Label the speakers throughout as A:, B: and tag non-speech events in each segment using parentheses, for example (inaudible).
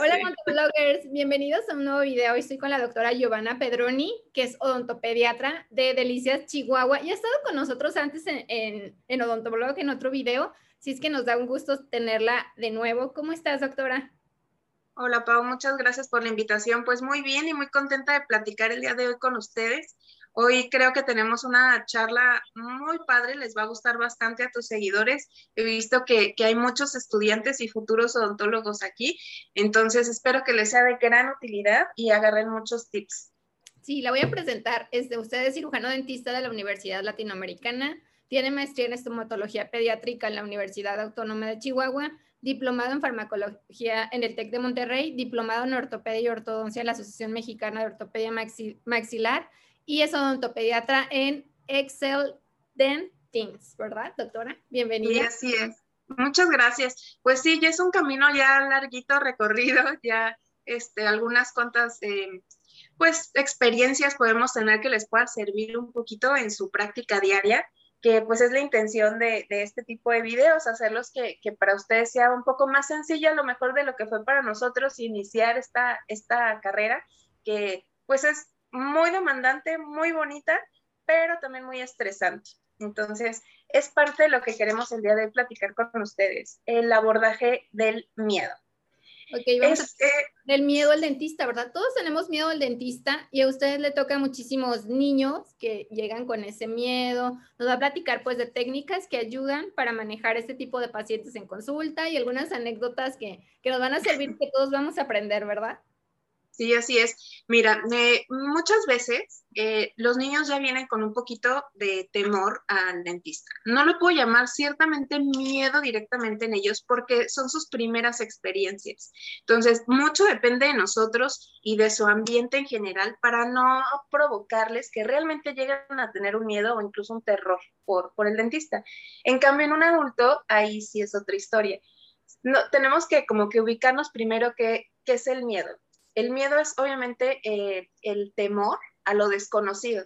A: Hola, odontólogos, bienvenidos a un nuevo video. Hoy estoy con la doctora Giovanna Pedroni, que es odontopediatra de Delicias, Chihuahua, y ha estado con nosotros antes en, en, en Odontoblog en otro video. Si es que nos da un gusto tenerla de nuevo. ¿Cómo estás, doctora?
B: Hola, Pau, muchas gracias por la invitación. Pues muy bien y muy contenta de platicar el día de hoy con ustedes. Hoy creo que tenemos una charla muy padre, les va a gustar bastante a tus seguidores. He visto que, hay muchos estudiantes y futuros odontólogos aquí, entonces espero que les sea de gran utilidad y agarren muchos tips.
A: Sí, la voy a presentar. Es de usted es cirujano dentista de la Universidad Latinoamericana, tiene maestría en estomatología pediátrica en la Universidad Autónoma de Chihuahua, diplomado en farmacología en el TEC de Monterrey, diplomado en ortopedia y ortodoncia en la Asociación Mexicana de Ortopedia Maxilar y es odontopediatra en Excel Dentings, ¿verdad, doctora? Bienvenida.
B: Sí, así es. Muchas gracias. Pues sí, ya es un camino ya larguito recorrido, (laughs) ya este, algunas cuantas, eh, pues, experiencias podemos tener que les pueda servir un poquito en su práctica diaria, que pues es la intención de, este tipo de videos, hacerlos que, que, para ustedes sea un poco más sencilla, a lo mejor de lo que fue para nosotros iniciar esta, esta carrera, que pues es muy demandante, muy bonita, pero también muy estresante. Entonces, es parte de lo que queremos el día de hoy platicar con ustedes, el abordaje del miedo.
A: Ok, vamos este, del miedo al dentista, ¿verdad? Todos tenemos miedo al dentista y a ustedes le toca muchísimos niños que llegan con ese miedo. Nos va a platicar pues de técnicas que ayudan para manejar este tipo de pacientes en consulta y algunas anécdotas que, que nos van a servir que todos vamos a aprender, ¿verdad?
B: Sí, así es. Mira, muchas veces eh, los niños ya vienen con un poquito de temor al dentista. No lo puedo llamar ciertamente miedo directamente en ellos porque son sus primeras experiencias. Entonces, mucho depende de nosotros y de su ambiente en general para no provocarles que realmente lleguen a tener un miedo o incluso un terror por, por el dentista. En cambio, en un adulto, ahí sí es otra historia. No, tenemos que como que ubicarnos primero qué, qué es el miedo el miedo es obviamente eh, el temor a lo desconocido.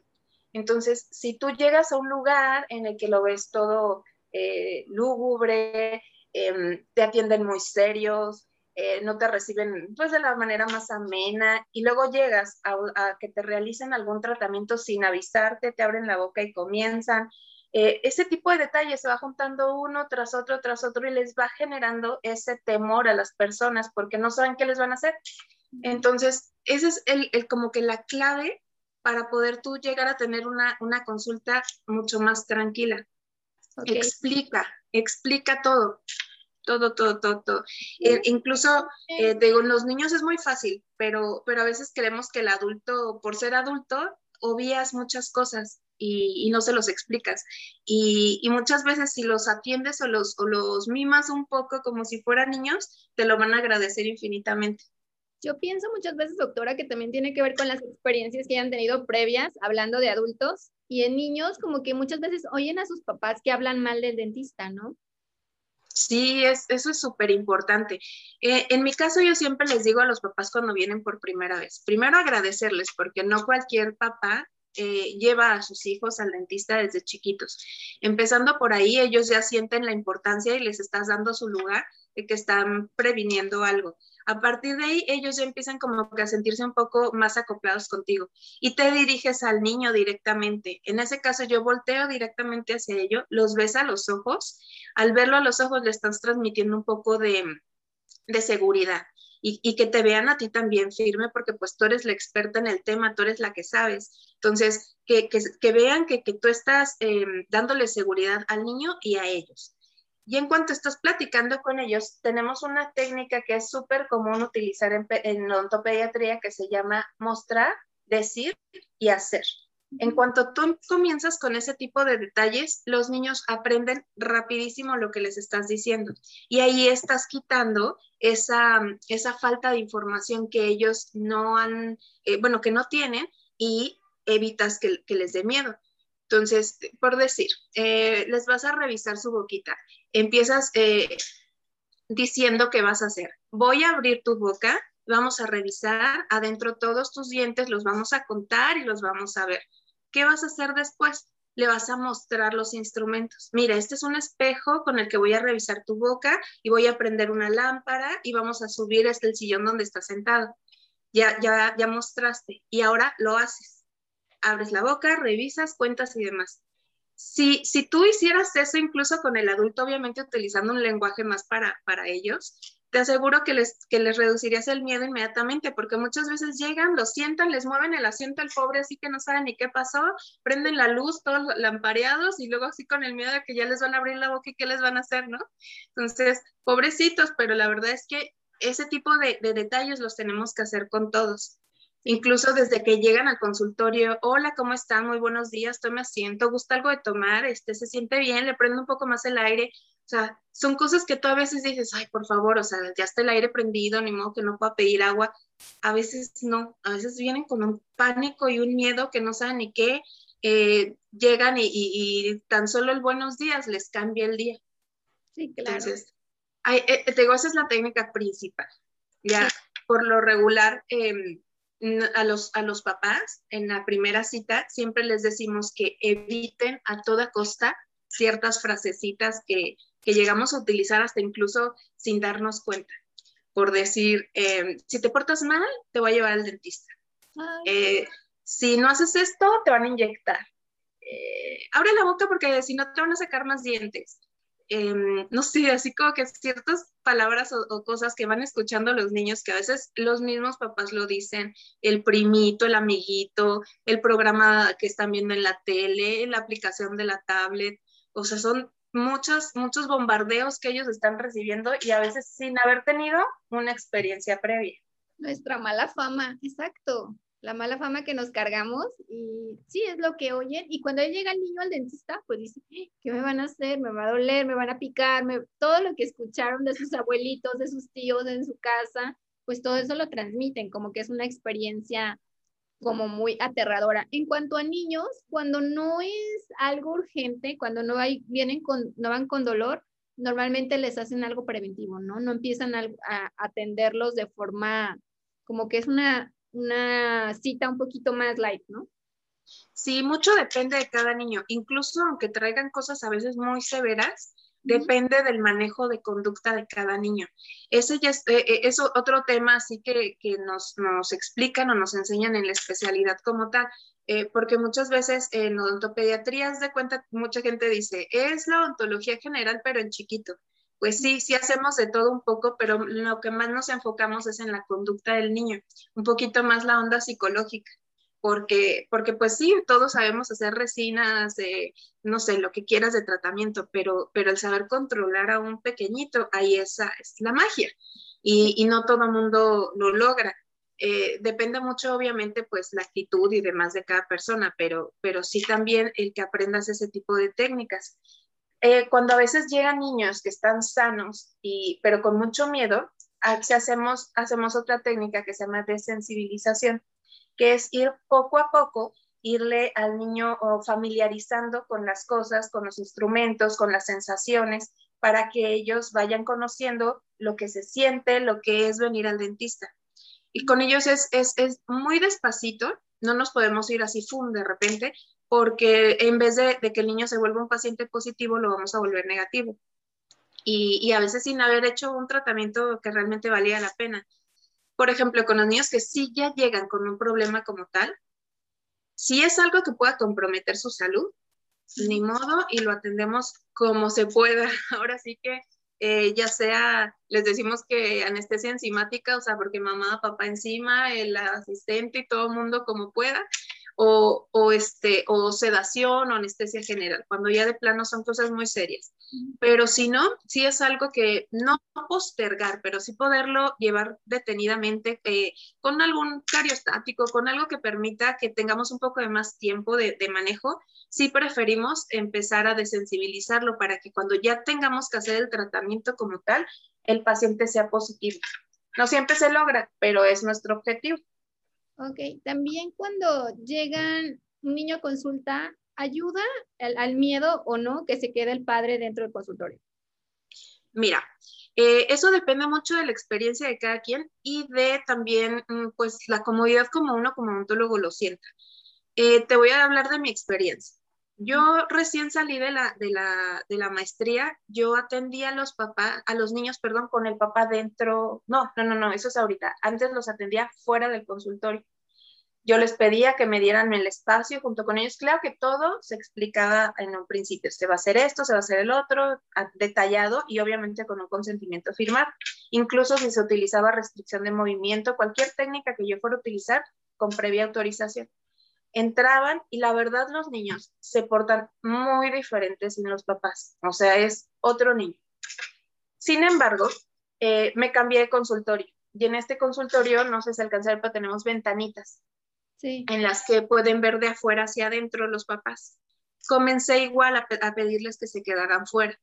B: Entonces, si tú llegas a un lugar en el que lo ves todo eh, lúgubre, em, te atienden muy serios, eh, no te reciben pues de la manera más amena y luego llegas a, que te realicen algún tratamiento sin avisarte, te abren la boca y comienzan. ese tipo de detalles se va juntando uno tras otro, tras otro y les va generando ese temor a las personas porque no saben qué les van a hacer. Entonces, ese es el, como que la clave para poder tú llegar a tener una, consulta mucho más tranquila. Explica, explica todo, todo, todo, todo, todo. Eh, incluso, eh, digo, los niños es muy fácil, pero, pero a veces creemos que el adulto, por ser adulto, obvias muchas cosas y, no se los explicas. Y, muchas veces si los atiendes o los, o los mimas un poco como si fueran niños, te lo van a agradecer infinitamente.
A: Yo pienso muchas veces, doctora, que también tiene que ver con las experiencias que hayan tenido previas, hablando de adultos, y en niños como que muchas veces oyen a sus papás que hablan mal del dentista, ¿no?
B: Sí, es, eso es súper importante. Eh, en mi caso, yo siempre les digo a los papás cuando vienen por primera vez, primero agradecerles, porque no cualquier papá eh, lleva a sus hijos al dentista desde chiquitos. Empezando por ahí, ellos ya sienten la importancia y les estás dando su lugar de que están previniendo algo. A partir de ahí, ellos ya empiezan como a sentirse un poco más acoplados contigo y te diriges al niño directamente. En ese caso, yo volteo directamente hacia ellos, los ves a los ojos. Al verlo a los ojos, le estás transmitiendo un poco de, seguridad. Y, que te vean a ti también firme, porque pues tú eres la experta en el tema, tú eres la que sabes. Entonces, que, vean que, tú estás em, dándole seguridad al niño y a ellos. Y en cuanto estás platicando con ellos, tenemos una técnica que es súper común utilizar en, en odontopediatría que se llama mostrar, decir y hacer. En cuanto tú comienzas con ese tipo de detalles, los niños aprenden rapidísimo lo que les estás diciendo. Y ahí estás quitando esa, esa falta de información que ellos no han, eh, bueno, que no tienen y evitas que, que les dé miedo. Entonces, por decir, eh, les vas a revisar su boquita. Empiezas eh, diciendo qué vas a hacer. Voy a abrir tu boca, vamos a revisar adentro todos tus dientes, los vamos a contar y los vamos a ver. ¿Qué vas a hacer después? le vas a mostrar los instrumentos. Mira, este es un espejo con el que voy a revisar tu boca y voy a prender una lámpara y vamos a subir hasta el sillón donde estás sentado. Ya, ya, ya mostraste y ahora lo haces. Abres la boca, revisas, cuentas y demás. Si, si tú hicieras eso incluso con el adulto, obviamente utilizando un lenguaje más para, para ellos, te aseguro que les, que les reducirías el miedo inmediatamente, porque muchas veces llegan, lo sientan, les mueven el asiento al pobre, así que no saben ni qué pasó, prenden la luz, todos lampareados, y luego así con el miedo de que ya les van a abrir la boca y qué les van a hacer, ¿no? Entonces, pobrecitos, pero la verdad es que ese tipo de, de detalles los tenemos que hacer con todos. Incluso desde que llegan al consultorio, hola, ¿cómo están? Muy buenos días, tome asiento, ¿gusta algo de tomar? Este, ¿Se siente bien? ¿Le prende un poco más el aire? O sea, son cosas que tú a veces dices, ay, por favor, o sea, ya está el aire prendido, ni modo que no pueda pedir agua. A veces no, a veces vienen con un pánico y un miedo que no saben ni qué. Eh, llegan y, tan solo el buenos días les cambia el día.
A: Sí, claro. Entonces,
B: eh, te digo, esa es la técnica principal. Ya, por lo regular, em, a los, a los papás en la primera cita siempre les decimos que eviten a toda costa ciertas frasecitas que, que llegamos a utilizar hasta incluso sin darnos cuenta. Por decir, em, si te portas mal, te voy a llevar al dentista. Eh, si no haces esto, te van a inyectar. Eh, abre la boca porque si no te van a sacar más dientes. Em, no sé, así como que ciertas palabras o, cosas que van escuchando los niños que a veces los mismos papás lo dicen, el primito, el amiguito, el programa que están viendo en la tele, la aplicación de la tablet, o sea, son muchos, muchos bombardeos que ellos están recibiendo y a veces sin haber tenido una experiencia previa.
A: Nuestra mala fama, exacto la mala fama que nos cargamos y sí, es lo que oyen. Y cuando llega el niño al dentista, pues dice, ¿qué me van a hacer? ¿Me va a doler? ¿Me van a picar? Todo lo que escucharon de sus abuelitos, de sus tíos en su casa, pues todo eso lo transmiten, como que es una experiencia como muy aterradora. En cuanto a niños, cuando no es algo urgente, cuando no, hay, vienen con, no van con dolor, normalmente les hacen algo preventivo, ¿no? No empiezan a atenderlos de forma como que es una una cita un poquito más light, ¿no?
B: Sí, mucho depende de cada niño. Incluso aunque traigan cosas a veces muy severas, depende del manejo de conducta de cada niño. Ese ya es, eh, eh, otro tema así que, nos, nos, explican o nos enseñan en la especialidad como tal, eh, porque muchas veces en odontopediatría, de cuenta, mucha gente dice, es la odontología general, pero en chiquito pues sí, sí hacemos de todo un poco, pero lo que más nos enfocamos es en la conducta del niño, un poquito más la onda psicológica, porque, porque pues sí, todos sabemos hacer resinas, no sé, lo que quieras de tratamiento, pero, pero el saber controlar a un pequeñito, ahí esa es la magia, y, no todo mundo lo logra. Eh, depende mucho, obviamente, pues la actitud y demás de cada persona, pero, pero sí también el que aprendas ese tipo de técnicas. Eh, cuando a veces llegan niños que están sanos, y, pero con mucho miedo, hacemos, hacemos otra técnica que se llama desensibilización, que es ir poco a poco, irle al niño familiarizando con las cosas, con los instrumentos, con las sensaciones, para que ellos vayan conociendo lo que se siente, lo que es venir al dentista. Y con ellos es, muy despacito, no nos podemos ir así, ¡fum!, de repente, porque en vez de, que el niño se vuelva un paciente positivo, lo vamos a volver negativo. Y, a veces sin haber hecho un tratamiento que realmente valía la pena. Por ejemplo, con los niños que sí ya llegan con un problema como tal, si es algo que pueda comprometer su salud, ni modo, y lo atendemos como se pueda. (laughs) Ahora sí que eh, ya sea, les decimos que anestesia enzimática, o sea, porque mamá, papá encima, el asistente y todo el mundo como pueda, o, o, este, o sedación o anestesia general, cuando ya de plano son cosas muy serias. Pero si no, sí es algo que no postergar, pero sí poderlo llevar detenidamente eh, con algún cariostático, con algo que permita que tengamos un poco de más tiempo de, de manejo, sí preferimos empezar a desensibilizarlo para que cuando ya tengamos que hacer el tratamiento como tal, el paciente sea positivo. No siempre se logra, pero es nuestro objetivo.
A: Ok, también cuando llegan un niño a consulta, ¿ayuda al, miedo o no que se quede el padre dentro del consultorio?
B: Mira, eh, eso depende mucho de la experiencia de cada quien y de también, mm, pues, la comodidad como uno como odontólogo lo sienta. Eh, te voy a hablar de mi experiencia. Yo recién salí de la, de la, de la maestría, yo atendía a los papás, a los niños, perdón, con el papá dentro, no, no, no, no, eso es ahorita, antes los atendía fuera del consultorio. Yo les pedía que me dieran el espacio junto con ellos. Claro que todo se explicaba en un principio. Se va a hacer esto, se va a hacer el otro, detallado y obviamente con un consentimiento firmado. Incluso si se utilizaba restricción de movimiento, cualquier técnica que yo fuera a utilizar con previa autorización entraban y la verdad los niños se portan muy diferentes en los papás, o sea, es otro niño. Sin embargo, eh, me cambié de consultorio y en este consultorio, no sé si alcanzar, pero tenemos ventanitas en las que pueden ver de afuera hacia adentro los papás. Comencé igual a, a pedirles que se quedaran fuera,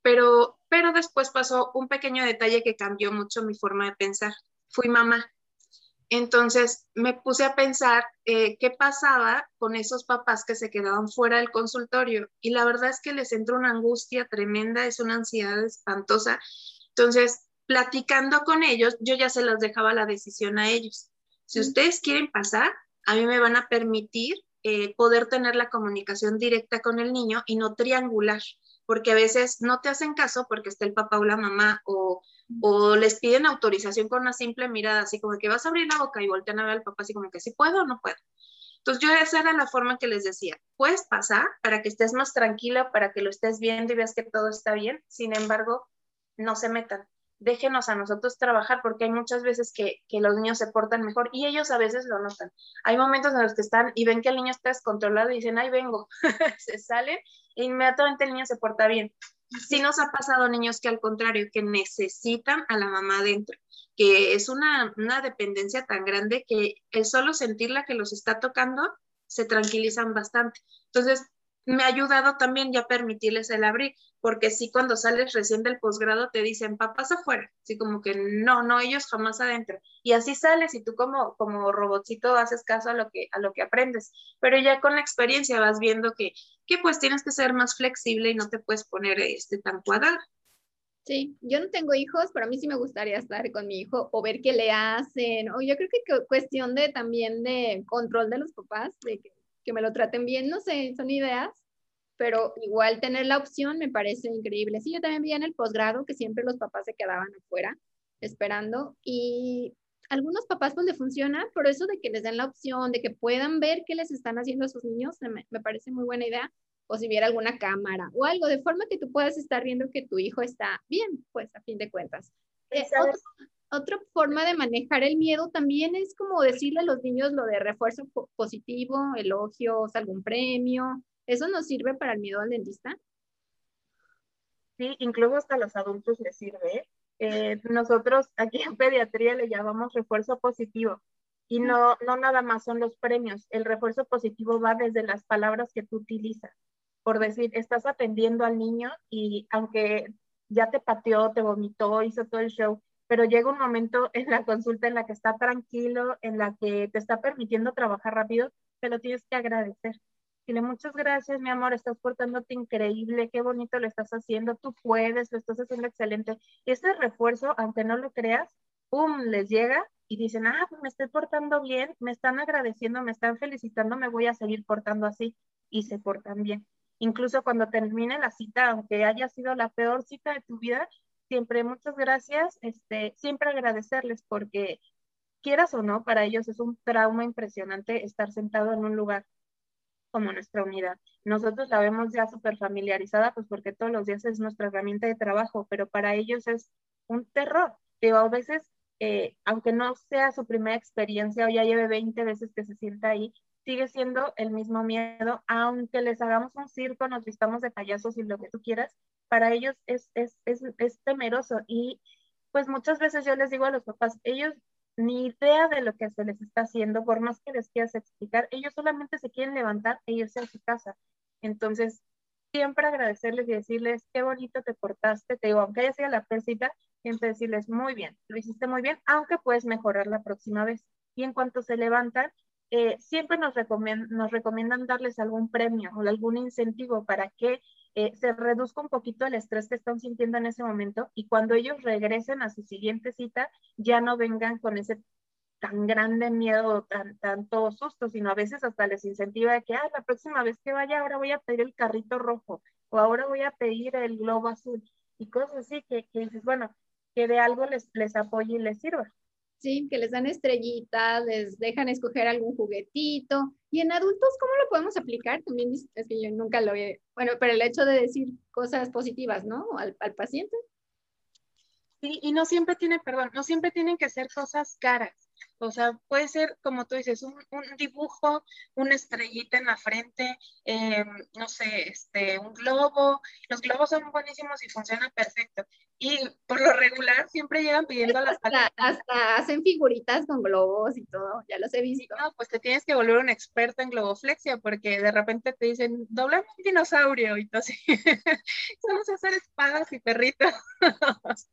B: pero, pero después pasó un pequeño detalle que cambió mucho mi forma de pensar. Fui mamá entonces me puse a pensar eh, qué pasaba con esos papás que se quedaban fuera del consultorio y la verdad es que les entró una angustia tremenda, es una ansiedad espantosa. Entonces, platicando con ellos, yo ya se los dejaba la decisión a ellos. Si ustedes quieren pasar, a mí me van a permitir eh, poder tener la comunicación directa con el niño y no triangular, porque a veces no te hacen caso porque está el papá o la mamá o o les piden autorización con una simple mirada, así como que vas a abrir la boca y voltean a ver al papá, así como que si puedo o no puedo. Entonces yo esa era la forma que les decía, puedes pasar para que estés más tranquila, para que lo estés viendo y veas que todo está bien, sin embargo, no se metan, déjenos a nosotros trabajar porque hay muchas veces que, que los niños se portan mejor y ellos a veces lo notan. Hay momentos en los que están y ven que el niño está descontrolado y dicen, ay, vengo, (laughs) se salen e inmediatamente el niño se porta bien. Sí nos ha pasado niños que al contrario, que necesitan a la mamá adentro, que es una, una dependencia tan grande que el solo sentirla que los está tocando se tranquilizan bastante. Entonces, me ha ayudado también ya permitirles el abrir, porque sí cuando sales recién del posgrado te dicen, papás afuera, así como que no, no, ellos jamás adentro. Y así sales y tú como, como robotcito haces caso a lo, que, a lo que aprendes, pero ya con la experiencia vas viendo que, que pues tienes que ser más flexible y no te puedes poner este, tan cuadrado.
A: Sí, yo no tengo hijos, pero a mí sí me gustaría estar con mi hijo o ver qué le hacen, o yo creo que cuestión de también de control de los papás, de que que me lo traten bien, no sé, son ideas, pero igual tener la opción me parece increíble. Sí, yo también vi en el posgrado que siempre los papás se quedaban afuera esperando y algunos papás pues le funciona, pero eso de que les den la opción, de que puedan ver qué les están haciendo a sus niños, me, me parece muy buena idea. O si viera alguna cámara o algo, de forma que tú puedas estar viendo que tu hijo está bien, pues a fin de cuentas. Eh, otra forma de manejar el miedo también es como decirle a los niños lo de refuerzo positivo, elogios, algún premio. ¿Eso nos sirve para el miedo al dentista?
B: Sí, incluso hasta los adultos les sirve. Eh, nosotros aquí en pediatría le llamamos refuerzo positivo y no, no nada más son los premios. El refuerzo positivo va desde las palabras que tú utilizas. Por decir, estás atendiendo al niño y aunque ya te pateó, te vomitó, hizo todo el show, pero llega un momento en la consulta en la que está tranquilo, en la que te está permitiendo trabajar rápido, te lo tienes que agradecer. Dile muchas gracias, mi amor, estás portándote increíble, qué bonito lo estás haciendo, tú puedes, lo estás haciendo excelente. Y este refuerzo, aunque no lo creas, ¡pum!, les llega y dicen, ah, pues me estoy portando bien, me están agradeciendo, me están felicitando, me voy a seguir portando así y se portan bien. Incluso cuando termine la cita, aunque haya sido la peor cita de tu vida, siempre muchas gracias, este, siempre agradecerles porque quieras o no, para ellos es un trauma impresionante estar sentado en un lugar como nuestra unidad. Nosotros la vemos ya súper familiarizada, pues porque todos los días es nuestra herramienta de trabajo, pero para ellos es un terror. Digo, a veces, eh, aunque no sea su primera experiencia o ya lleve 20 veces que se sienta ahí, sigue siendo el mismo miedo, aunque les hagamos un circo, nos vistamos de payasos y lo que tú quieras, para ellos es, es, es, es temeroso. Y pues muchas veces yo les digo a los papás, ellos ni idea de lo que se les está haciendo, por más que les quieras explicar, ellos solamente se quieren levantar e irse a su casa. Entonces, siempre agradecerles y decirles, qué bonito te portaste, te digo, aunque haya sido la persita, siempre decirles, muy bien, lo hiciste muy bien, aunque puedes mejorar la próxima vez. Y en cuanto se levantan, eh, siempre nos, nos recomiendan darles algún premio o algún incentivo para que eh, se reduzca un poquito el estrés que están sintiendo en ese momento y cuando ellos regresen a su siguiente cita ya no vengan con ese tan grande miedo, tan, tanto susto, sino a veces hasta les incentiva de que, ah, la próxima vez que vaya, ahora voy a pedir el carrito rojo, o ahora voy a pedir el globo azul, y cosas así que, que dices, bueno, que de algo les, les apoye y les sirva.
A: Sí, que les dan estrellitas, les dejan escoger algún juguetito. Y en adultos, ¿cómo lo podemos aplicar? También es que yo nunca lo he, bueno, pero el hecho de decir cosas positivas, ¿no? Al, al paciente.
B: Sí, y no siempre tiene, perdón, no siempre tienen que ser cosas caras. O sea, puede ser, como tú dices, un, dibujo, una estrellita en la frente, em, no sé, este, un globo. Los globos son buenísimos y funcionan perfecto. Y por lo regular siempre llegan pidiendo las
A: hasta, hasta hacen figuritas con globos y todo, ya los he visto.
B: no, pues te tienes que volver un experto en globoflexia porque de repente te dicen, doblame un dinosaurio y todo así. (laughs) Vamos a hacer espadas y perritos. (laughs)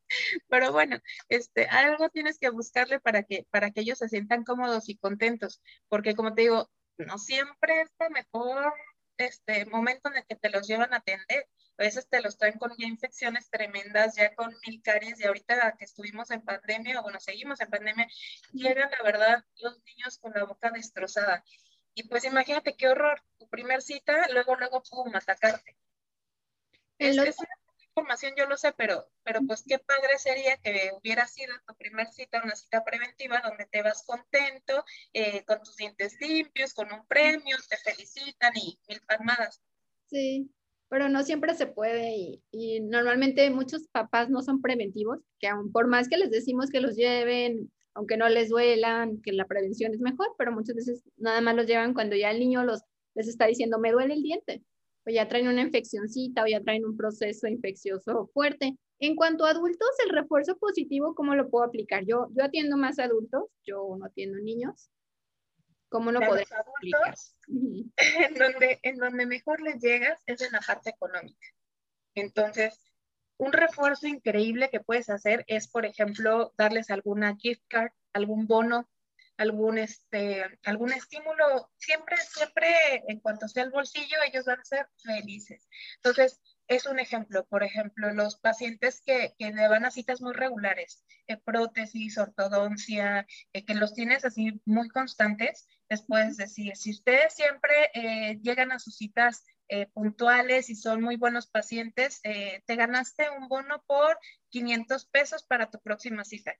B: Pero bueno, este, algo tienes que buscarle para que, para que ellos se sientan cómodos y contentos, porque como te digo, no siempre es el mejor este momento en el que te los llevan a atender a veces te los traen con ya infecciones tremendas, ya con mil caries, y ahorita que estuvimos en pandemia, o bueno, seguimos en pandemia, llegan, la verdad, los niños con la boca destrozada. Y pues imagínate qué horror, tu primer cita, luego, luego, pum, atacarte. Es información, yo lo sé, pero, pero pues qué padre sería que hubiera sido tu primer cita, una cita preventiva donde te vas contento, eh, con tus dientes limpios, con un premio, te felicitan y mil palmadas.
A: Sí, pero no siempre se puede y, normalmente muchos papás no son preventivos, que aún por más que les decimos que los lleven, aunque no les duelan, que la prevención es mejor, pero muchas veces nada más los llevan cuando ya el niño los, les está diciendo, me duele el diente, o ya traen una infeccióncita, o ya traen un proceso infeccioso fuerte. En cuanto a adultos, el refuerzo positivo, ¿cómo lo puedo aplicar? Yo, yo atiendo más adultos, yo no atiendo niños. ¿Cómo lo podemos aplicar?
B: En donde, en donde mejor les llegas es en la parte económica. Entonces, un refuerzo increíble que puedes hacer es, por ejemplo, darles alguna gift card, algún bono, algún, este, algún estímulo. Siempre, siempre, en cuanto sea el bolsillo, ellos van a ser felices. Entonces, es un ejemplo, por ejemplo, los pacientes que, que le van a citas muy regulares, eh, prótesis, ortodoncia, eh, que los tienes así muy constantes, les puedes decir, si ustedes siempre eh, llegan a sus citas puntuales y son muy buenos pacientes, te ganaste un bono por 500 pesos para tu próxima cita.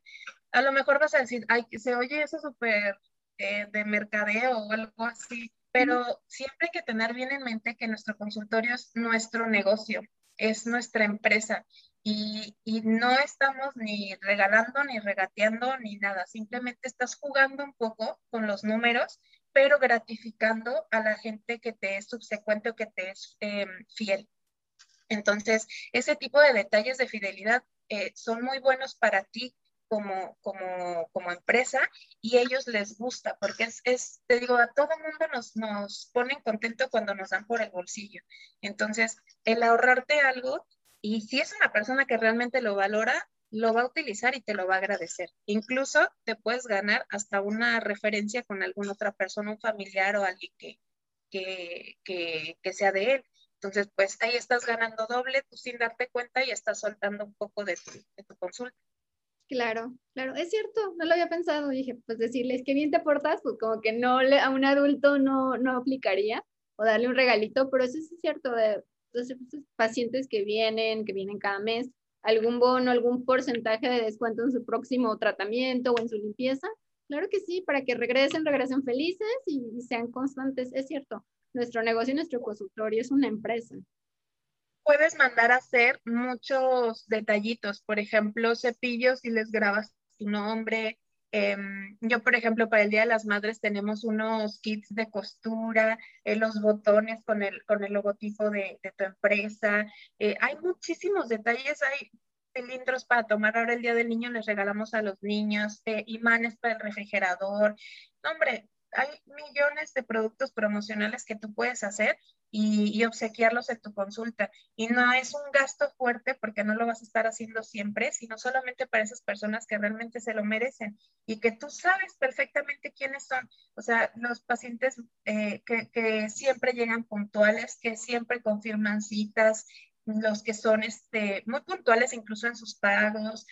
B: A lo mejor vas a decir, ay, se oye eso súper de mercadeo o algo así, pero siempre hay que tener bien en mente que nuestro consultorio es nuestro negocio, es nuestra empresa y, y, no estamos ni regalando, ni regateando, ni nada. Simplemente estás jugando un poco con los números, pero gratificando a la gente que te es subsecuente o que te es em, fiel. Entonces, ese tipo de detalles de fidelidad eh, son muy buenos para ti como, como, como empresa y ellos les gusta, porque es, es, te digo, a todo mundo nos, nos ponen contento cuando nos dan por el bolsillo. Entonces, el ahorrarte algo, y si es una persona que realmente lo valora, lo va a utilizar y te lo va a agradecer. Incluso te puedes ganar hasta una referencia con alguna otra persona, un familiar o alguien que, que, que, sea de él. Entonces, pues ahí estás ganando doble, tú sin darte cuenta y estás soltando un poco de de tu consulta.
A: Claro, claro, es cierto, no lo había pensado. Dije, pues decirles que bien te portas, pues como que no le, a un adulto no, no aplicaría, o darle un regalito, pero eso es cierto, de los pacientes que vienen, que vienen cada mes, algún bono, algún porcentaje de descuento en su próximo tratamiento o en su limpieza. Claro que sí, para que regresen, regresen felices y, y sean constantes. Es cierto, nuestro negocio, nuestro consultorio es una empresa
B: puedes mandar a hacer muchos detallitos, por ejemplo, cepillos y les grabas tu nombre. Em, yo, por ejemplo, para el Día de las Madres tenemos unos kits de costura, eh, los botones con el, con el logotipo de, tu empresa. Eh, hay muchísimos detalles, hay cilindros para tomar. Ahora el Día del Niño les regalamos a los niños, eh, imanes para el refrigerador. hombre, hay millones de productos promocionales que tú puedes hacer y, obsequiarlos en tu consulta. Y no es un gasto fuerte porque no lo vas a estar haciendo siempre, sino solamente para esas personas que realmente se lo merecen y que tú sabes perfectamente quiénes son. O sea, los pacientes eh, que, que, siempre llegan puntuales, que siempre confirman citas, los que son este, muy puntuales incluso en sus pagos,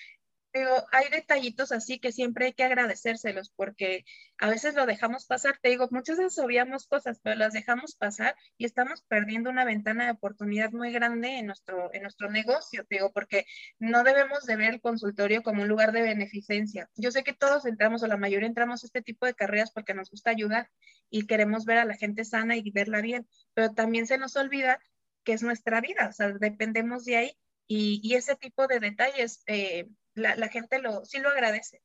B: digo, hay detallitos así que siempre hay que agradecérselos porque a veces lo dejamos pasar. Te digo, muchas veces obviamos cosas, pero las dejamos pasar y estamos perdiendo una ventana de oportunidad muy grande en nuestro, en nuestro negocio, te digo, porque no debemos de ver el consultorio como un lugar de beneficencia. Yo sé que todos entramos o la mayoría entramos a este tipo de carreras porque nos gusta ayudar y queremos ver a la gente sana y verla bien, pero también se nos olvida que es nuestra vida, o sea, dependemos de ahí y, y ese tipo de detalles. Eh, la, gente lo, sí lo agradece.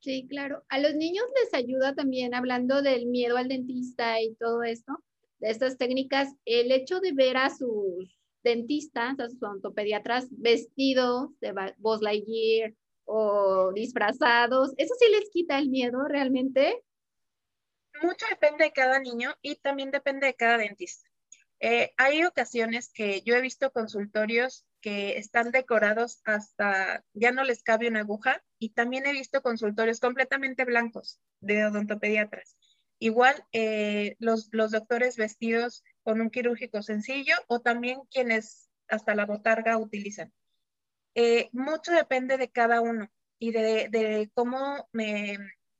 A: Sí, claro. A los niños les ayuda también, hablando del miedo al dentista y todo esto, de estas técnicas, el hecho de ver a sus dentistas, a sus ontopediatras vestidos de Buzz Lightyear o disfrazados, ¿eso sí les quita el miedo realmente?
B: Mucho depende de cada niño y también depende de cada dentista. Eh, hay ocasiones que yo he visto consultorios que están decorados hasta ya no les cabe una aguja y también he visto consultorios completamente blancos de odontopediatras. Igual eh, los, doctores vestidos con un quirúrgico sencillo o también quienes hasta la botarga utilizan. Eh, mucho depende de cada uno y de, de cómo me,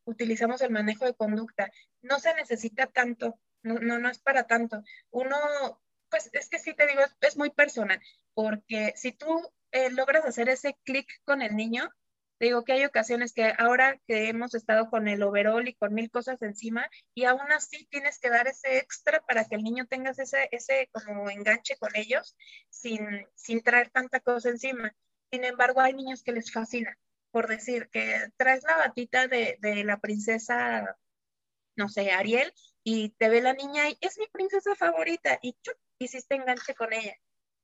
B: utilizamos el manejo de conducta. No se necesita tanto, no, no, no es para tanto. Uno pues es que sí te digo, es, muy personal, porque si tú eh, logras hacer ese clic con el niño, te digo que hay ocasiones que ahora que hemos estado con el overall y con mil cosas encima, y aún así tienes que dar ese extra para que el niño tenga ese, ese como enganche con ellos sin, sin traer tanta cosa encima. Sin embargo, hay niños que les fascina, por decir que traes la batita de, de la princesa, no sé, Ariel, y te ve la niña y es mi princesa favorita, y chup, hiciste enganche con ella.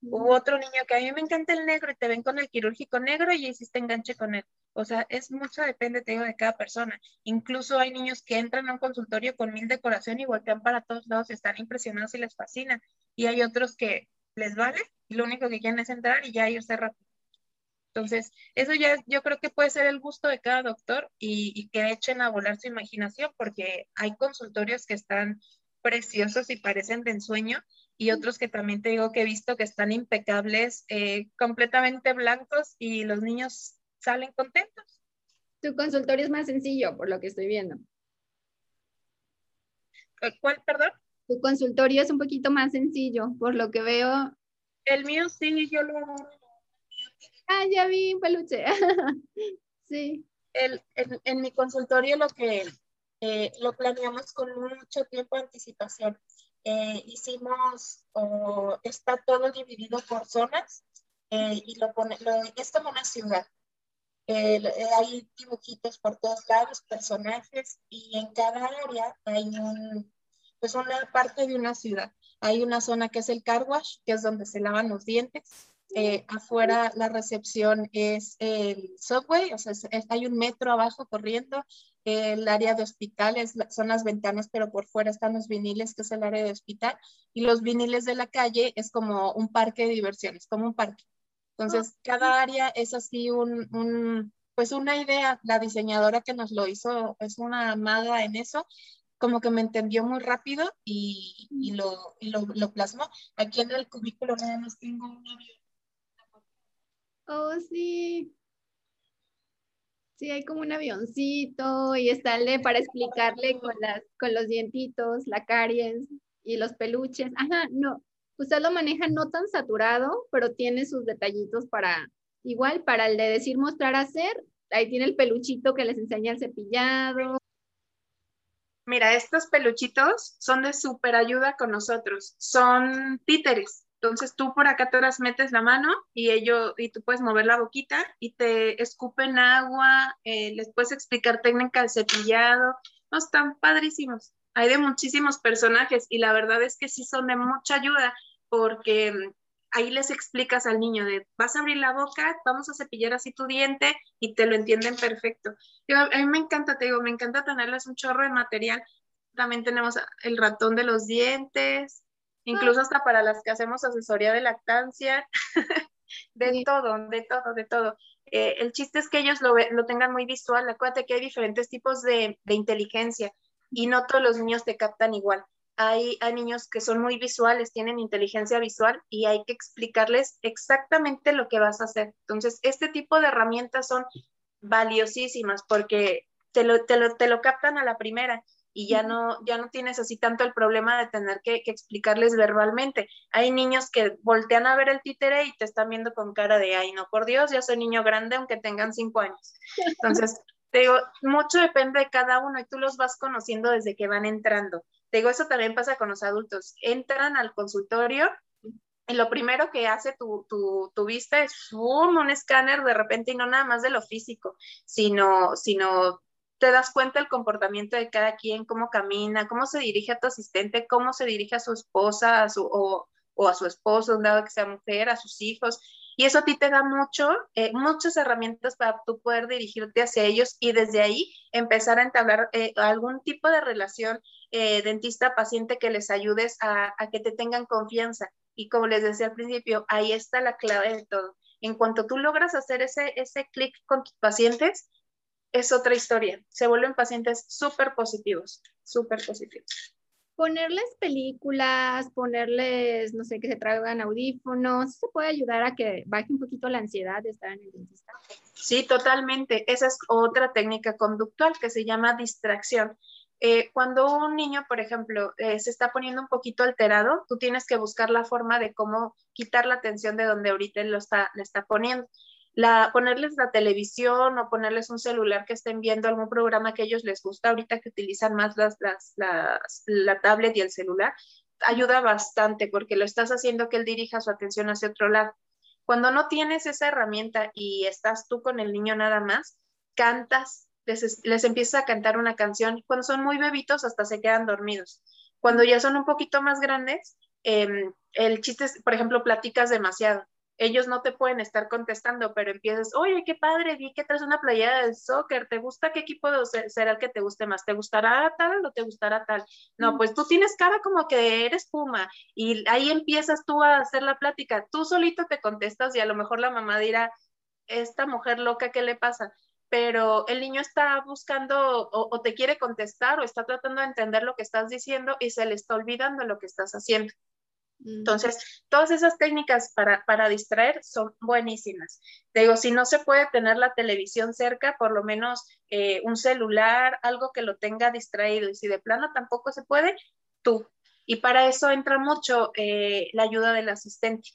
B: Hubo otro niño que a mí me encanta el negro y te ven con el quirúrgico negro y hiciste enganche con él. O sea, es mucho, depende, te digo, de cada persona. Incluso hay niños que entran a un consultorio con mil decoración y voltean para todos lados y están impresionados y les fascina. Y hay otros que les vale y lo único que quieren es entrar y ya irse rápido. Entonces, eso ya yo creo que puede ser el gusto de cada doctor y, y que echen a volar su imaginación porque hay consultorios que están preciosos y parecen de ensueño y otros que también te digo que he visto que están impecables, eh, completamente blancos y los niños salen contentos.
A: Tu consultorio es más sencillo, por lo que estoy viendo.
B: Eh, ¿Cuál, perdón?
A: Tu consultorio es un poquito más sencillo, por lo que veo.
B: El mío sí, yo lo...
A: Ah, ya vi un peluche. (laughs) sí.
B: El, en, mi consultorio lo que eh, lo planeamos con mucho tiempo de anticipación. Eh, hicimos, está todo dividido por zonas eh, y lo pone, es como una ciudad. Eh, hay dibujitos por todos lados, personajes, y en cada área hay un, pues una parte de una ciudad. Hay una zona que es el car wash, que es donde se lavan los dientes. Afuera la recepción es el subway, o sea, hay un metro abajo corriendo el área de hospitales son las ventanas, pero por fuera están los viniles, que es el área de hospital, y los viniles de la calle es como un parque de diversiones, como un parque. Entonces, cada área es así un, pues una idea, la diseñadora que nos lo hizo es una amada en eso, como que me entendió muy rápido y, y, lo, y lo, lo, plasmó. Aquí en el cubículo nada más tengo un avión.
A: Oh, sí. Sí, hay como un avioncito y está el para explicarle con, las, con los dientitos, la caries y los peluches. Ajá, no, usted lo maneja no tan saturado, pero tiene sus detallitos para, igual, para el de decir mostrar hacer, ahí tiene el peluchito que les enseña el cepillado.
B: Mira, estos peluchitos son de súper ayuda con nosotros, son títeres. Entonces tú por acá las metes la mano y ellos, y tú puedes mover la boquita y te escupen agua, eh, les puedes explicar técnica de cepillado, no, están padrísimos. Hay de muchísimos personajes y la verdad es que sí son de mucha ayuda porque mm, ahí les explicas al niño de vas a abrir la boca, vamos a cepillar así tu diente y te lo entienden perfecto. a mí me encanta, te digo, me encanta tenerles un chorro de material. También tenemos el ratón de los dientes, incluso hasta para las que hacemos asesoría de lactancia, (laughs) de todo, de todo, de todo. Eh, el chiste es que ellos lo, lo, tengan muy visual. Acuérdate que hay diferentes tipos de, de, inteligencia y no todos los niños te captan igual. hay, hay, niños que son muy visuales, tienen inteligencia visual y hay que explicarles exactamente lo que vas a hacer. Entonces, este tipo de herramientas son valiosísimas porque te lo, te lo, te lo captan a la primera y ya no, ya no tienes así tanto el problema de tener que, que, explicarles verbalmente. Hay niños que voltean a ver el títere y te están viendo con cara de, ay, no, por Dios, ya soy niño grande aunque tengan cinco años. Entonces, (laughs) te digo, mucho depende de cada uno y tú los vas conociendo desde que van entrando. Te digo, eso también pasa con los adultos. Entran al consultorio y lo primero que hace tu, tu, tu vista es un escáner de repente y no nada más de lo físico, sino, sino te das cuenta del comportamiento de cada quien, cómo camina, cómo se dirige a tu asistente, cómo se dirige a su esposa a su, o, o, a su esposo, un dado que sea mujer, a sus hijos. Y eso a ti te da mucho, eh, muchas herramientas para tú poder dirigirte hacia ellos y desde ahí empezar a entablar eh, algún tipo de relación eh, dentista-paciente que les ayudes a, a, que te tengan confianza. Y como les decía al principio, ahí está la clave de todo. En cuanto tú logras hacer ese, ese clic con tus pacientes, es otra historia. Se vuelven pacientes súper positivos, súper positivos.
A: Ponerles películas, ponerles, no sé, que se traigan audífonos, ¿se puede ayudar a que baje un poquito la ansiedad de estar en el dentista?
B: Sí, totalmente. Esa es otra técnica conductual que se llama distracción. Eh, cuando un niño, por ejemplo, eh, se está poniendo un poquito alterado, tú tienes que buscar la forma de cómo quitar la atención de donde ahorita él lo está, le está poniendo la, ponerles la televisión o ponerles un celular que estén viendo algún programa que ellos les gusta, ahorita que utilizan más las, las, la tablet y el celular, ayuda bastante porque lo estás haciendo que él dirija su atención hacia otro lado. Cuando no tienes esa herramienta y estás tú con el niño nada más, cantas, les, les empiezas a cantar una canción. Cuando son muy bebitos hasta se quedan dormidos. Cuando ya son un poquito más grandes, eh, el chiste es, por ejemplo, platicas demasiado ellos no te pueden estar contestando, pero empiezas, oye, qué padre, vi que traes una playera de soccer, ¿te gusta qué equipo será el que te guste más? ¿Te gustará tal o te gustará tal? No, pues tú tienes cara como que eres Puma y ahí empiezas tú a hacer la plática, tú solito te contestas y a lo mejor la mamá dirá, esta mujer loca, ¿qué le pasa? Pero el niño está buscando o, o te quiere contestar o está tratando de entender lo que estás diciendo y se le está olvidando lo que estás haciendo. Entonces, todas esas técnicas para, para, distraer son buenísimas. Digo, si no se puede tener la televisión cerca, por lo menos eh, un celular, algo que lo tenga distraído. Y si de plano tampoco se puede, tú. Y para eso entra mucho eh, la ayuda del asistente.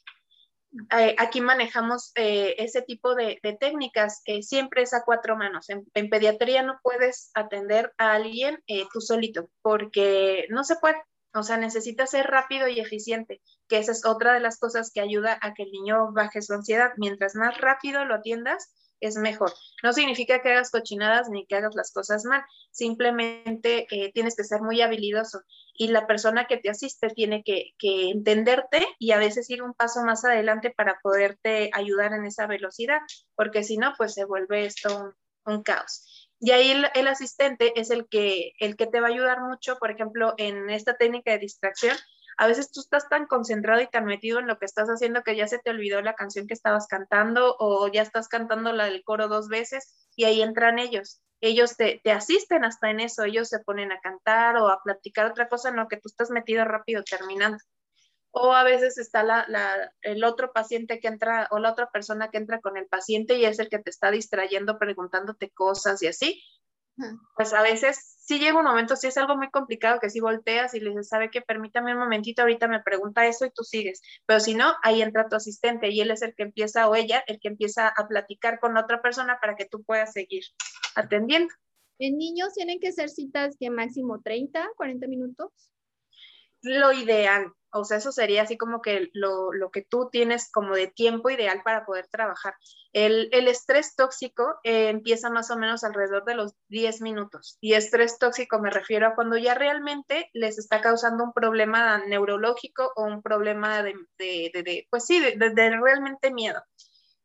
B: Eh, aquí manejamos ese tipo de, de técnicas, siempre es a cuatro manos. En, pediatría no puedes atender a alguien tú solito, porque no se puede o sea, necesita ser rápido y eficiente, que esa es otra de las cosas que ayuda a que el niño baje su ansiedad. Mientras más rápido lo atiendas, es mejor. No significa que hagas cochinadas ni que hagas las cosas mal, simplemente eh, tienes que ser muy habilidoso y la persona que te asiste tiene que, entenderte y a veces ir un paso más adelante para poderte ayudar en esa velocidad, porque si no, pues se vuelve esto un caos. Y ahí el, asistente es el que, el que te va a ayudar mucho, por ejemplo, en esta técnica de distracción. A veces tú estás tan concentrado y tan metido en lo que estás haciendo que ya se te olvidó la canción que estabas cantando o ya estás cantando la del coro dos veces y ahí entran ellos. Ellos te, te asisten hasta en eso, ellos se ponen a cantar o a platicar otra cosa en lo que tú estás metido rápido terminando o a veces está la, la, el otro paciente que entra o la otra persona que entra con el paciente y es el que te está distrayendo preguntándote cosas y así. Pues a veces sí llega un momento, sí es algo muy complicado que si volteas y le dices, sabe que permítame un momentito, ahorita me pregunta eso y tú sigues. Pero si no, ahí entra tu asistente y él es el que empieza o ella, el que empieza a platicar con otra persona para que tú puedas seguir atendiendo.
A: En niños tienen que ser citas de máximo 30, 40 minutos.
B: Lo ideal, o sea, eso sería así como que lo, lo, que tú tienes como de tiempo ideal para poder trabajar. El, el estrés tóxico eh, empieza más o menos alrededor de los 10 minutos. Y estrés tóxico me refiero a cuando ya realmente les está causando un problema neurológico o un problema de, de, de, de pues sí, de, realmente miedo.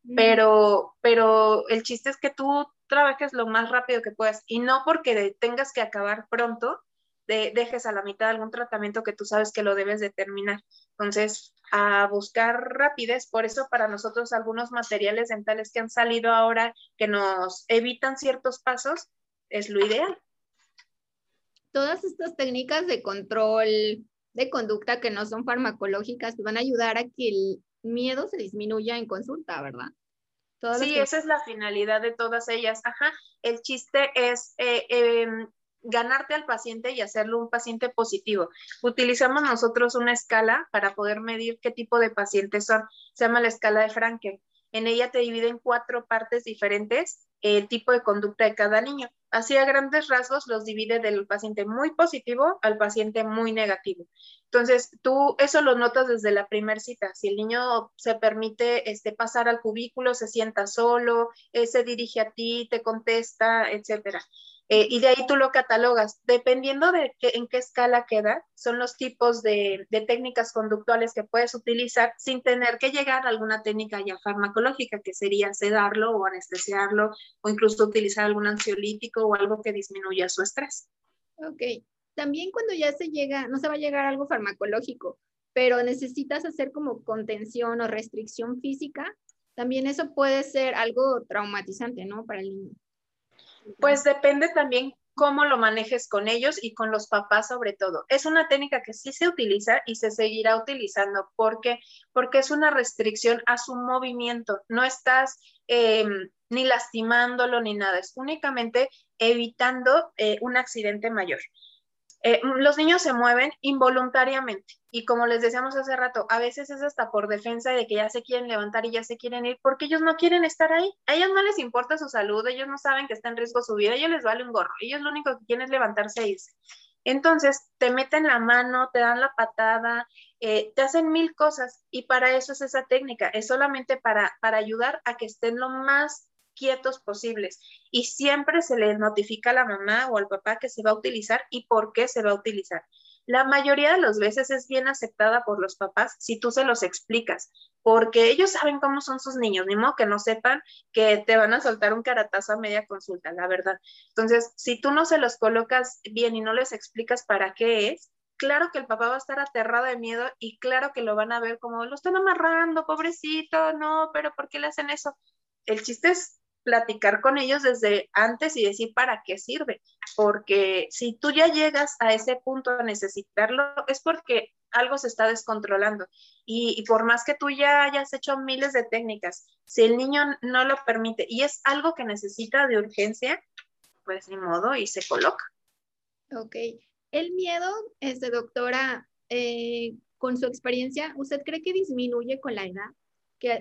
B: Mm. Pero, pero el chiste es que tú trabajes lo más rápido que puedas y no porque tengas que acabar pronto, de, dejes a la mitad algún tratamiento que tú sabes que lo debes de terminar. Entonces, a buscar rapidez, por eso para nosotros algunos materiales dentales que han salido ahora que nos evitan ciertos pasos, es lo ideal.
A: todas estas técnicas de control de conducta que no son farmacológicas van a ayudar a que el miedo se disminuya en consulta, ¿verdad?
B: sí, esa es la finalidad de todas ellas. Ajá, el chiste es eh, em, ganarte al paciente y hacerlo un paciente positivo. Utilizamos nosotros una escala para poder medir qué tipo de pacientes son. Se llama la escala de Frankel. En ella te divide en cuatro partes diferentes el tipo de conducta de cada niño. Así a grandes rasgos los divide del paciente muy positivo al paciente muy negativo. Entonces, tú eso lo notas desde la primera cita. Si el niño se permite este, pasar al cubículo, se sienta solo, eh, se dirige a ti, te contesta, etcétera. Eh, y de ahí tú lo catalogas. Dependiendo de en qué escala queda, son los tipos de, técnicas conductuales que puedes utilizar sin tener que llegar a alguna técnica ya farmacológica, que sería sedarlo o anestesiarlo o incluso utilizar algún ansiolítico o algo que disminuya su estrés.
A: Ok. También cuando ya se llega, no se va a llegar a algo farmacológico, pero necesitas hacer como contención o restricción física, también eso puede ser algo traumatizante, ¿no? Para el niño.
B: Pues depende también cómo lo manejes con ellos y con los papás sobre todo. Es una técnica que sí se utiliza y se seguirá utilizando porque porque es una restricción a su movimiento. No estás em, ni lastimándolo ni nada, es únicamente evitando eh, un accidente mayor. Eh, los niños se mueven involuntariamente y como les decíamos hace rato, a veces es hasta por defensa de que ya se quieren levantar y ya se quieren ir porque ellos no quieren estar ahí. A ellos no les importa su salud, ellos no saben que está en riesgo su vida, a ellos les vale un gorro, ellos lo único que quieren es levantarse e irse. Entonces, te meten la mano, te dan la patada, eh, te hacen mil cosas y para eso es esa técnica, es solamente para, para ayudar a que estén lo más quietos posibles. Y siempre se le notifica a la mamá o al papá que se va a utilizar y por qué se va a utilizar. La mayoría de las veces es bien aceptada por los papás si tú se los explicas, porque ellos saben cómo son sus niños, ni modo que no sepan que te van a soltar un caratazo a media consulta, la verdad. Entonces, si tú no se los colocas bien y no les explicas para qué es, claro que el papá va a estar aterrado de miedo y claro que lo van a ver como lo están amarrando, pobrecito, no, pero ¿por qué le hacen eso? El chiste es platicar con ellos desde antes y decir para qué sirve, porque si tú ya llegas a ese punto a necesitarlo, es porque algo se está descontrolando. Y, por más que tú ya hayas hecho miles de técnicas, si el niño no lo permite y es algo que necesita de urgencia, pues ni modo y se coloca.
A: Ok. El miedo, este, doctora, eh, con su experiencia, ¿usted cree que disminuye con la edad?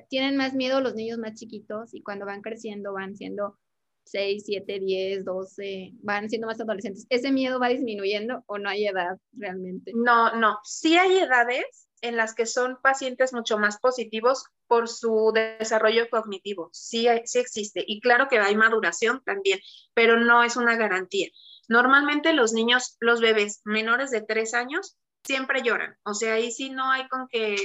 A: Tienen más miedo los niños más chiquitos y cuando van creciendo van siendo 6, 7, 10, 12, van siendo más adolescentes. ¿Ese miedo va disminuyendo o no hay edad realmente?
B: No, no, sí hay edades en las que son pacientes mucho más positivos por su desarrollo cognitivo. Sí, sí existe. Y claro que hay maduración también, pero no es una garantía. Normalmente los niños, los bebés menores de 3 años, siempre lloran. O sea, ahí sí no hay con que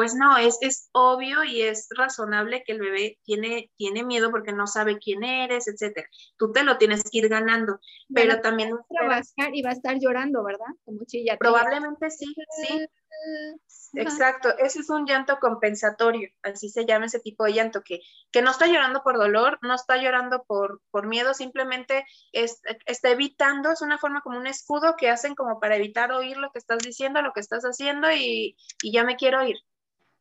B: pues no, es, es obvio y es razonable que el bebé tiene, tiene miedo porque no sabe quién eres, etcétera. Tú te lo tienes que ir ganando, pero también...
A: Trabajar y va a estar llorando, ¿verdad? Como chilla.
B: Probablemente sí, sí. Exacto, ese es un llanto compensatorio, así se llama ese tipo de llanto, que, que no está llorando por dolor, no está llorando por, por miedo, simplemente está evitando, es una forma como un escudo que hacen como para evitar oír lo que estás diciendo, lo que estás haciendo y, y ya me quiero ir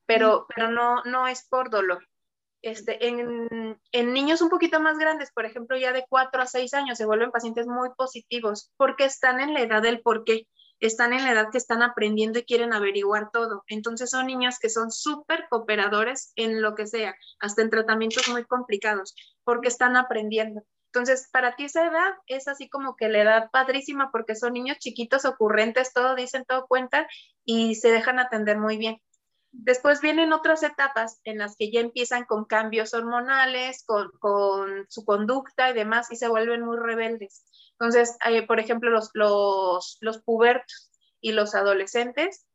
B: pero, pero no, no es por dolor. Este, en, en, niños un poquito más grandes, por ejemplo, ya de 4 a 6 años, se vuelven pacientes muy positivos porque están en la edad del por qué, están en la edad que están aprendiendo y quieren averiguar todo. Entonces son niños que son súper cooperadores en lo que sea, hasta en tratamientos muy complicados, porque están aprendiendo. Entonces, para ti esa edad es así como que la edad padrísima porque son niños chiquitos, ocurrentes, todo dicen, todo cuentan y se dejan atender muy bien. Después vienen otras etapas en las que ya empiezan con cambios hormonales, con, su conducta y demás, y se vuelven muy rebeldes. Entonces, eh, por ejemplo, los, los, los pubertos y los adolescentes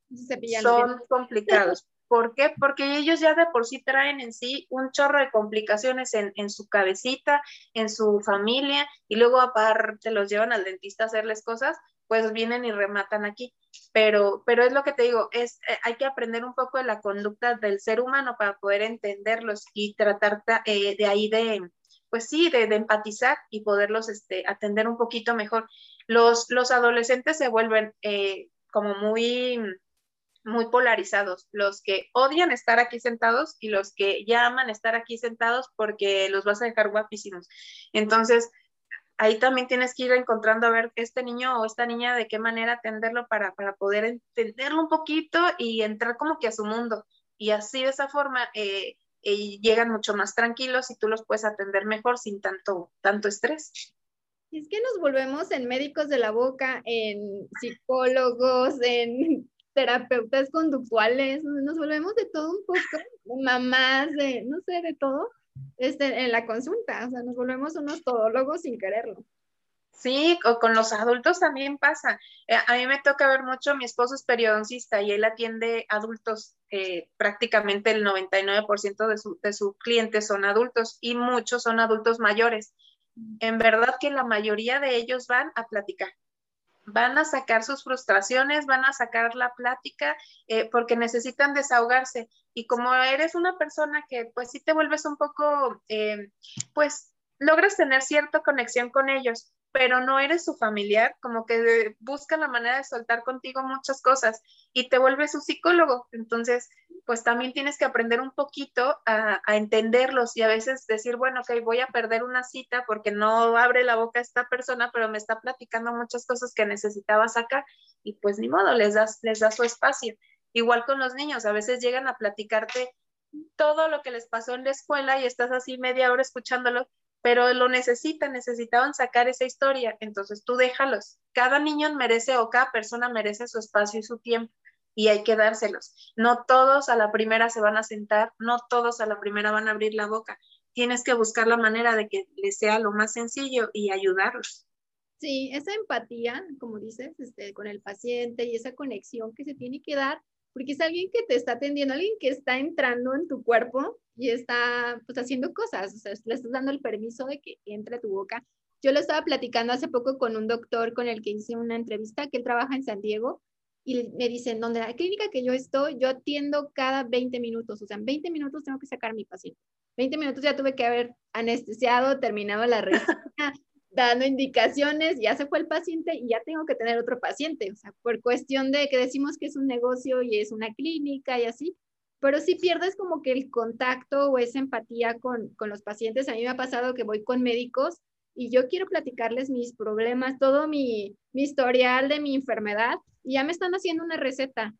B: son complicados. ¿Por qué? Porque ellos ya de por sí traen en sí un chorro de complicaciones en, en, su cabecita, en su familia, y luego aparte los llevan al dentista a hacerles cosas, pues vienen y rematan aquí. Pero, pero es lo que te digo, es, eh, hay que aprender un poco de la conducta del ser humano para poder entenderlos y tratar eh, de ahí de, pues sí, de, empatizar y poderlos este, atender un poquito mejor. Los, los adolescentes se vuelven eh, como muy muy polarizados, los que odian estar aquí sentados y los que ya aman estar aquí sentados porque los vas a dejar guapísimos. Entonces, ahí también tienes que ir encontrando a ver este niño o esta niña de qué manera atenderlo para, poder entenderlo un poquito y entrar como que a su mundo. Y así de esa forma eh, eh, llegan mucho más tranquilos y tú los puedes atender mejor sin tanto, tanto estrés.
A: Es que nos volvemos en médicos de la boca, en psicólogos, en (laughs) terapeutas conductuales, nos volvemos de todo un poco, mamás, de, no sé, de todo, este, en la consulta, o sea, nos volvemos unos todólogos sin quererlo.
B: Sí, o con los adultos también pasa. Eh, a mí me toca ver mucho, mi esposo es periodoncista y él atiende adultos, eh, prácticamente el 99% de, su, de sus clientes son adultos y muchos son adultos mayores. En verdad que la mayoría de ellos van a platicar van a sacar sus frustraciones, van a sacar la plática eh, porque necesitan desahogarse. Y como eres una persona que pues sí te vuelves un poco, eh, pues logras tener cierta conexión con ellos, pero no eres su familiar, como que busca la manera de soltar contigo muchas cosas y te vuelves su psicólogo. Entonces, pues también tienes que aprender un poquito a, entenderlos y a veces decir, bueno, ok, voy a perder una cita porque no abre la boca esta persona, pero me está platicando muchas cosas que necesitaba sacar y pues ni modo, les das, les das su espacio. Igual con los niños, a veces llegan a platicarte todo lo que les pasó en la escuela y estás así media hora escuchándolo, pero lo necesitan, necesitaban sacar esa historia, entonces tú déjalos. Cada niño merece o cada persona merece su espacio y su tiempo y hay que dárselos. No todos a la primera se van a sentar, no todos a la primera van a abrir la boca. Tienes que buscar la manera de que les sea lo más sencillo y ayudarlos.
A: Sí, esa empatía, como dices, este, con el paciente y esa conexión que se tiene que dar, porque es alguien que te está atendiendo, alguien que está entrando en tu cuerpo y está pues haciendo cosas, o sea, le estás dando el permiso de que entre a tu boca. Yo lo estaba platicando hace poco con un doctor con el que hice una entrevista, que él trabaja en San Diego, y me dicen, donde la clínica que yo estoy, yo atiendo cada 20 minutos, o sea, en 20 minutos tengo que sacar a mi paciente. 20 minutos ya tuve que haber anestesiado, terminado la (laughs) receta, dando indicaciones, ya se fue el paciente y ya tengo que tener otro paciente, o sea, por cuestión de que decimos que es un negocio y es una clínica y así, pero si pierdes como que el contacto o esa empatía con, con los pacientes. A mí me ha pasado que voy con médicos y yo quiero platicarles mis problemas, todo mi, mi historial de mi enfermedad y ya me están haciendo una receta.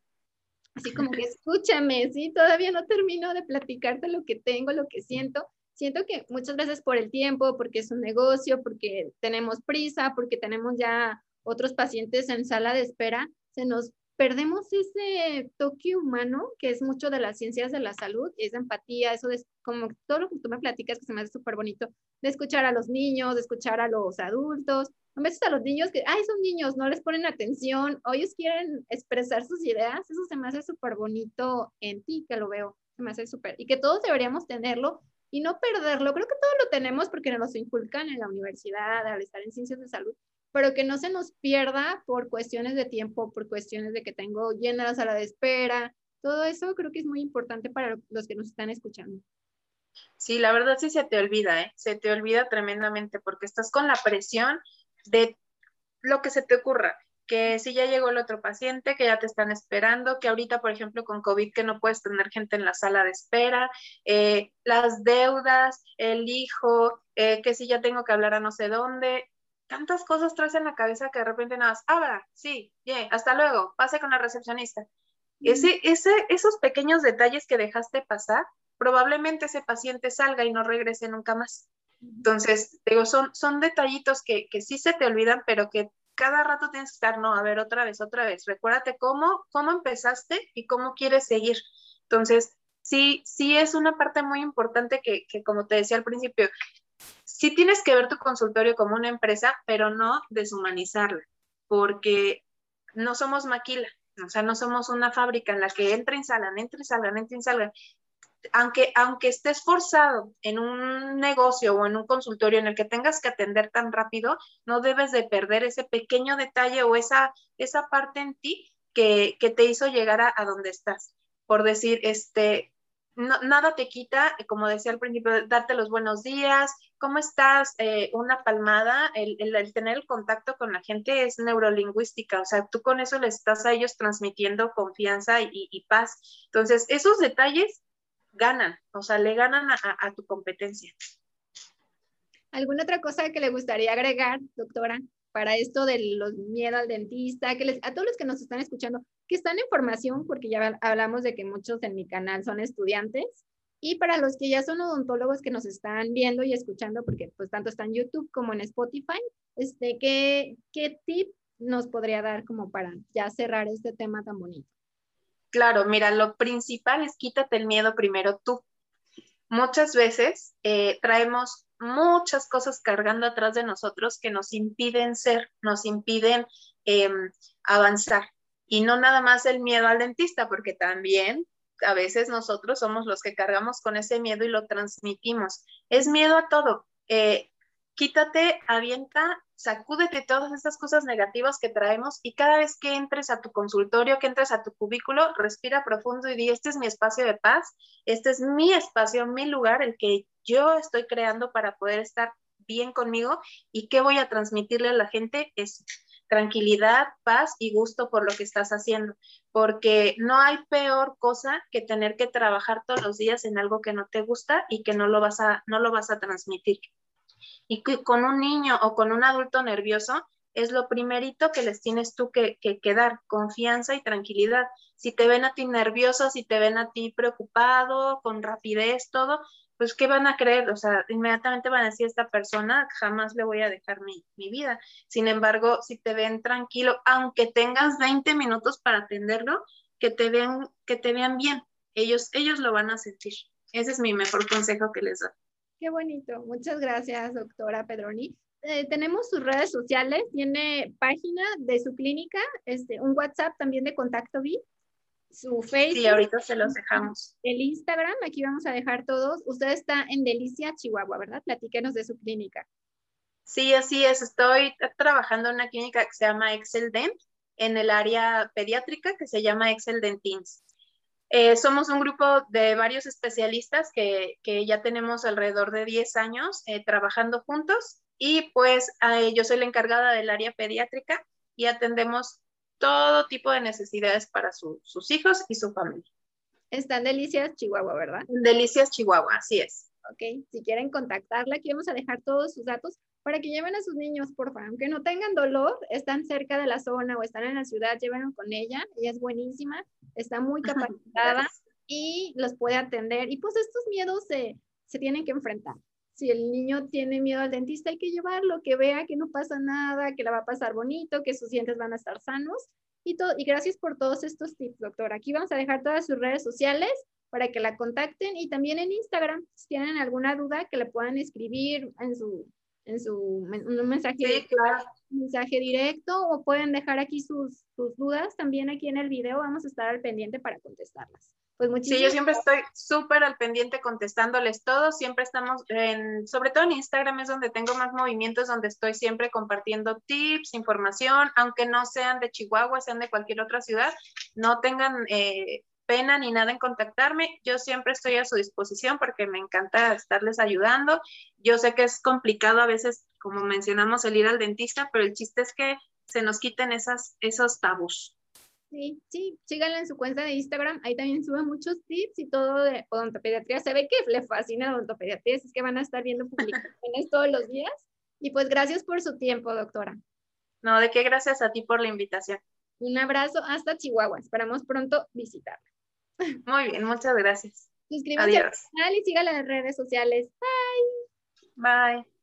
A: Así como que (laughs) escúchame, sí, todavía no termino de platicarte lo que tengo, lo que siento. Siento que muchas veces por el tiempo, porque es un negocio, porque tenemos prisa, porque tenemos ya otros pacientes en sala de espera, se nos perdemos ese toque humano que es mucho de las ciencias de la salud, esa empatía, eso de como todo lo que tú me platicas que se me hace súper bonito, de escuchar a los niños, de escuchar a los adultos, a veces a los niños que, ay, son niños, no les ponen atención, o ellos quieren expresar sus ideas, eso se me hace súper bonito en ti, que lo veo, se me hace súper, y que todos deberíamos tenerlo y no perderlo, creo que todos lo tenemos porque nos lo inculcan en la universidad, al estar en ciencias de salud, pero que no se nos pierda por cuestiones de tiempo, por cuestiones de que tengo llena la sala de espera. Todo eso creo que es muy importante para los que nos están escuchando.
B: Sí, la verdad sí se te olvida, ¿eh? Se te olvida tremendamente porque estás con la presión de lo que se te ocurra, que si ya llegó el otro paciente, que ya te están esperando, que ahorita, por ejemplo, con COVID, que no puedes tener gente en la sala de espera, eh, las deudas, el hijo, eh, que si ya tengo que hablar a no sé dónde, tantas cosas traes en la cabeza que de repente nada más, abra, sí, bien, hasta luego, pase con la recepcionista. Ese, ese, esos pequeños detalles que dejaste pasar, probablemente ese paciente salga y no regrese nunca más. Entonces, digo, son, son detallitos que, que sí se te olvidan, pero que cada rato tienes que estar, no, a ver, otra vez, otra vez. Recuérdate cómo, cómo empezaste y cómo quieres seguir. Entonces, sí, sí es una parte muy importante que, que como te decía al principio, sí tienes que ver tu consultorio como una empresa, pero no deshumanizarla, porque no somos maquila, o sea, no somos una fábrica en la que entren, salgan, entren, salgan, entren, salgan. Aunque, aunque estés forzado en un negocio o en un consultorio en el que tengas que atender tan rápido, no debes de perder ese pequeño detalle o esa, esa parte en ti que, te hizo llegar a, a donde estás. Por decir, este, nada te quita, como decía al principio, darte los buenos días, ¿cómo estás? Eh, una palmada, el, tener el contacto con la gente es neurolingüística, o sea, tú con eso le estás a ellos transmitiendo confianza y, paz. Entonces, esos detalles ganan, o sea, le ganan a, tu competencia.
A: ¿Alguna otra cosa que le gustaría agregar, doctora, para esto de los miedo al dentista? Que les, a todos los que nos están escuchando, que están en formación, porque ya hablamos de que muchos en mi canal son estudiantes, y para los que ya son odontólogos que nos están viendo y escuchando, porque pues tanto está en YouTube como en Spotify, este, ¿qué, qué tip nos podría dar como para ya cerrar este tema tan bonito?
B: Claro, mira, lo principal es quítate el miedo primero tú. Muchas veces eh, traemos muchas cosas cargando atrás de nosotros que nos impiden ser, nos impiden em, avanzar. Y no nada más el miedo al dentista, porque también a veces nosotros somos los que cargamos con ese miedo y lo transmitimos. Es miedo a todo. Eh, quítate, avienta, sacúdete todas esas cosas negativas que traemos y cada vez que entres a tu consultorio, que entres a tu cubículo, respira profundo y di, este es mi espacio de paz, este es mi espacio, mi lugar, el que yo estoy creando para poder estar bien conmigo y qué voy a transmitirle a la gente es tranquilidad, paz y gusto por lo que estás haciendo, porque no hay peor cosa que tener que trabajar todos los días en algo que no te gusta y que no lo vas a, no lo vas a transmitir. Y que con un niño o con un adulto nervioso es lo primerito que les tienes tú que, que, dar, confianza y tranquilidad. Si te ven a ti nervioso, si te ven a ti preocupado, con rapidez, todo, pues, ¿qué van a creer? O sea, inmediatamente van a decir, esta persona jamás le voy a dejar mi, vida. Sin embargo, si te ven tranquilo, aunque tengas 20 minutos para atenderlo, que te vean, que te vean bien. Ellos, ellos lo van a sentir. Ese es mi mejor consejo que les doy.
A: Qué bonito. Muchas gracias, doctora Pedroni. Eh, tenemos sus redes sociales, tiene página de su clínica, este, un WhatsApp también de Contacto VIP su Facebook.
B: Sí, ahorita se los dejamos.
A: El Instagram, aquí vamos a dejar todos. Usted está en Delicia, Chihuahua, ¿verdad? Platíquenos de su clínica.
B: Sí, así es. Estoy trabajando en una clínica que se llama Excel Dent, en el área pediátrica que se llama Excel Dentins. Eh, somos un grupo de varios especialistas que, que ya tenemos alrededor de 10 años eh, trabajando juntos y pues eh, yo soy la encargada del área pediátrica y atendemos todo tipo de necesidades para sus hijos y su familia.
A: Está en Delicias, Chihuahua, ¿verdad?
B: Delicias, Chihuahua, así es.
A: Ok, si quieren contactarla, aquí vamos a dejar todos sus datos para que lleven a sus niños, por favor. Aunque no tengan dolor, están cerca de la zona o están en la ciudad, llévenlo con ella. Ella es buenísima, está muy capacitada y los puede atender. Y pues estos miedos se, se tienen que enfrentar si el niño tiene miedo al dentista, hay que llevarlo, que vea que no pasa nada, que la va a pasar bonito, que sus dientes van a estar sanos. Y, todo, y gracias por todos estos tips, doctora. Aquí vamos a dejar todas sus redes sociales para que la contacten y también en Instagram, si tienen alguna duda, que le puedan escribir en su, en su un mensaje, mensaje directo o pueden dejar aquí sus, sus dudas también aquí en el video. Vamos a estar al pendiente para contestarlas.
B: Pues sí, yo siempre estoy súper al pendiente contestándoles todos, siempre estamos, en, sobre todo en Instagram es donde tengo más movimientos, donde estoy siempre compartiendo tips, información, aunque no sean de Chihuahua, sean de cualquier otra ciudad, no tengan eh, pena ni nada en contactarme, yo siempre estoy a su disposición porque me encanta estarles ayudando. Yo sé que es complicado a veces, como mencionamos, el ir al dentista, pero el chiste es que se nos quiten esas, esos tabús.
A: Sí, sí, síganla en su cuenta de Instagram, ahí también sube muchos tips y todo de odontopediatría. Se ve que le fascina la odontopediatría, es que van a estar viendo publicaciones todos los días. Y pues gracias por su tiempo, doctora.
B: No, de qué gracias a ti por la invitación.
A: Un abrazo hasta Chihuahua. Esperamos pronto visitarla.
B: Muy bien, muchas gracias.
A: Suscríbanse al canal y en las redes sociales. Bye.
B: Bye.